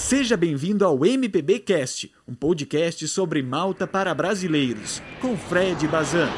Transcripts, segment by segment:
Seja bem-vindo ao MPB Cast, um podcast sobre Malta para brasileiros, com Fred Bazan.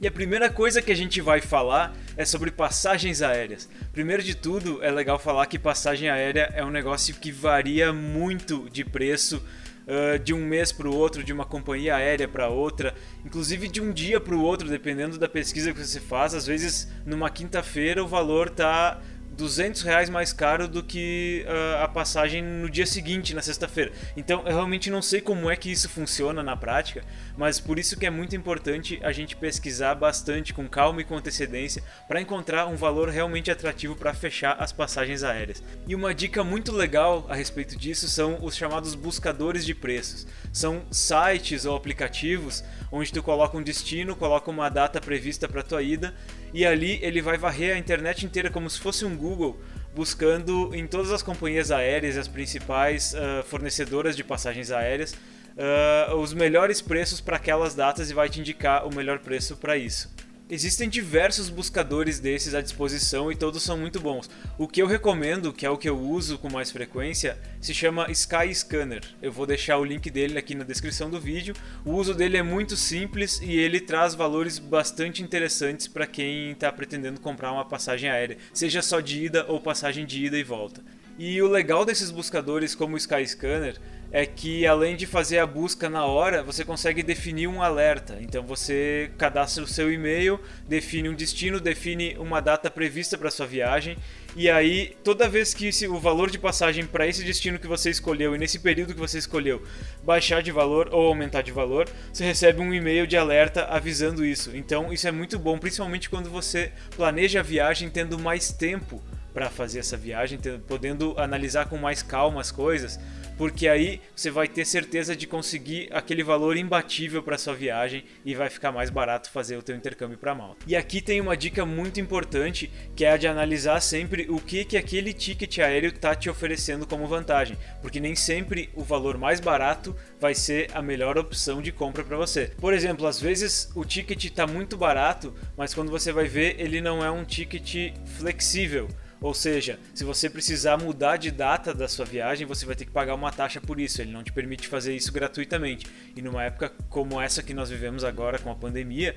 E a primeira coisa que a gente vai falar é sobre passagens aéreas. Primeiro de tudo, é legal falar que passagem aérea é um negócio que varia muito de preço Uh, de um mês para o outro, de uma companhia aérea para outra, inclusive de um dia para o outro, dependendo da pesquisa que você faz. Às vezes, numa quinta-feira, o valor está 200 reais mais caro do que uh, a passagem no dia seguinte, na sexta-feira. Então eu realmente não sei como é que isso funciona na prática, mas por isso que é muito importante a gente pesquisar bastante, com calma e com antecedência, para encontrar um valor realmente atrativo para fechar as passagens aéreas. E uma dica muito legal a respeito disso são os chamados buscadores de preços. São sites ou aplicativos onde tu coloca um destino, coloca uma data prevista para tua ida e ali ele vai varrer a internet inteira como se fosse um Google, buscando em todas as companhias aéreas, as principais uh, fornecedoras de passagens aéreas, uh, os melhores preços para aquelas datas e vai te indicar o melhor preço para isso. Existem diversos buscadores desses à disposição e todos são muito bons. O que eu recomendo, que é o que eu uso com mais frequência, se chama Sky Scanner. Eu vou deixar o link dele aqui na descrição do vídeo. O uso dele é muito simples e ele traz valores bastante interessantes para quem está pretendendo comprar uma passagem aérea, seja só de ida ou passagem de ida e volta. E o legal desses buscadores como o Skyscanner é que além de fazer a busca na hora, você consegue definir um alerta. Então você cadastra o seu e-mail, define um destino, define uma data prevista para sua viagem e aí toda vez que esse, o valor de passagem para esse destino que você escolheu e nesse período que você escolheu baixar de valor ou aumentar de valor, você recebe um e-mail de alerta avisando isso. Então isso é muito bom, principalmente quando você planeja a viagem tendo mais tempo para fazer essa viagem, podendo analisar com mais calma as coisas, porque aí você vai ter certeza de conseguir aquele valor imbatível para sua viagem e vai ficar mais barato fazer o teu intercâmbio para Malta. E aqui tem uma dica muito importante, que é a de analisar sempre o que que aquele ticket aéreo está te oferecendo como vantagem, porque nem sempre o valor mais barato vai ser a melhor opção de compra para você. Por exemplo, às vezes o ticket está muito barato, mas quando você vai ver, ele não é um ticket flexível. Ou seja, se você precisar mudar de data da sua viagem, você vai ter que pagar uma taxa por isso. Ele não te permite fazer isso gratuitamente. E numa época como essa que nós vivemos agora com a pandemia,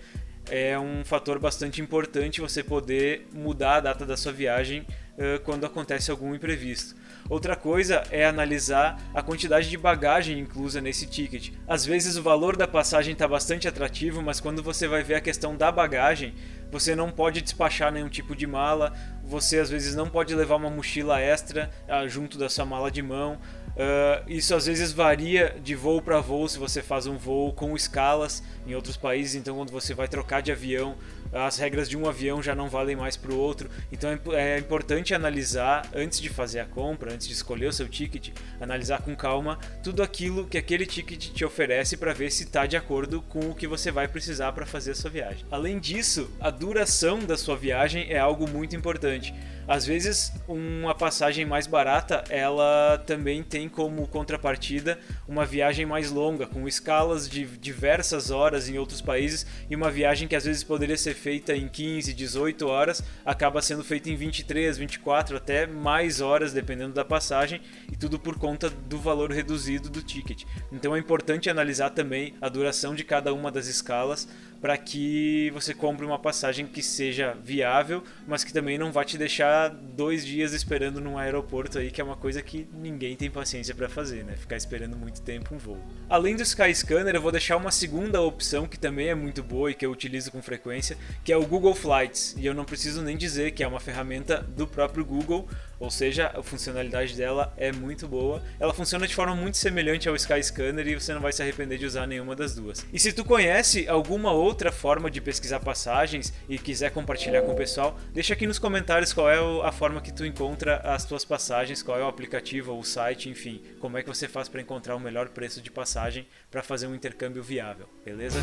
é um fator bastante importante você poder mudar a data da sua viagem uh, quando acontece algum imprevisto. Outra coisa é analisar a quantidade de bagagem inclusa nesse ticket. Às vezes o valor da passagem está bastante atrativo, mas quando você vai ver a questão da bagagem, você não pode despachar nenhum tipo de mala, você às vezes não pode levar uma mochila extra uh, junto da sua mala de mão. Uh, isso às vezes varia de voo para voo se você faz um voo com escalas em outros países, então quando você vai trocar de avião, as regras de um avião já não valem mais para o outro. Então é, é importante analisar antes de fazer a compra, antes de escolher o seu ticket, analisar com calma tudo aquilo que aquele ticket te oferece para ver se está de acordo com o que você vai precisar para fazer a sua viagem. Além disso, a duração da sua viagem é algo muito importante. Às vezes, uma passagem mais barata, ela também tem como contrapartida uma viagem mais longa, com escalas de diversas horas em outros países e uma viagem que às vezes poderia ser feita em 15, 18 horas, acaba sendo feita em 23, 24, até mais horas, dependendo da passagem, e tudo por conta do valor reduzido do ticket. Então é importante analisar também a duração de cada uma das escalas para que você compre uma passagem que seja viável, mas que também não vá te deixar dois dias esperando num aeroporto aí, que é uma coisa que ninguém tem paciência para fazer, né? Ficar esperando muito tempo um voo. Além do Skyscanner, eu vou deixar uma segunda opção que também é muito boa e que eu utilizo com frequência, que é o Google Flights. E eu não preciso nem dizer que é uma ferramenta do próprio Google, ou seja, a funcionalidade dela é muito boa. Ela funciona de forma muito semelhante ao Skyscanner e você não vai se arrepender de usar nenhuma das duas. E se tu conhece alguma outra forma de pesquisar passagens e quiser compartilhar com o pessoal, deixa aqui nos comentários qual é a forma que tu encontra as tuas passagens, qual é o aplicativo o site, enfim, como é que você faz para encontrar o melhor preço de passagem para fazer um intercâmbio viável, beleza?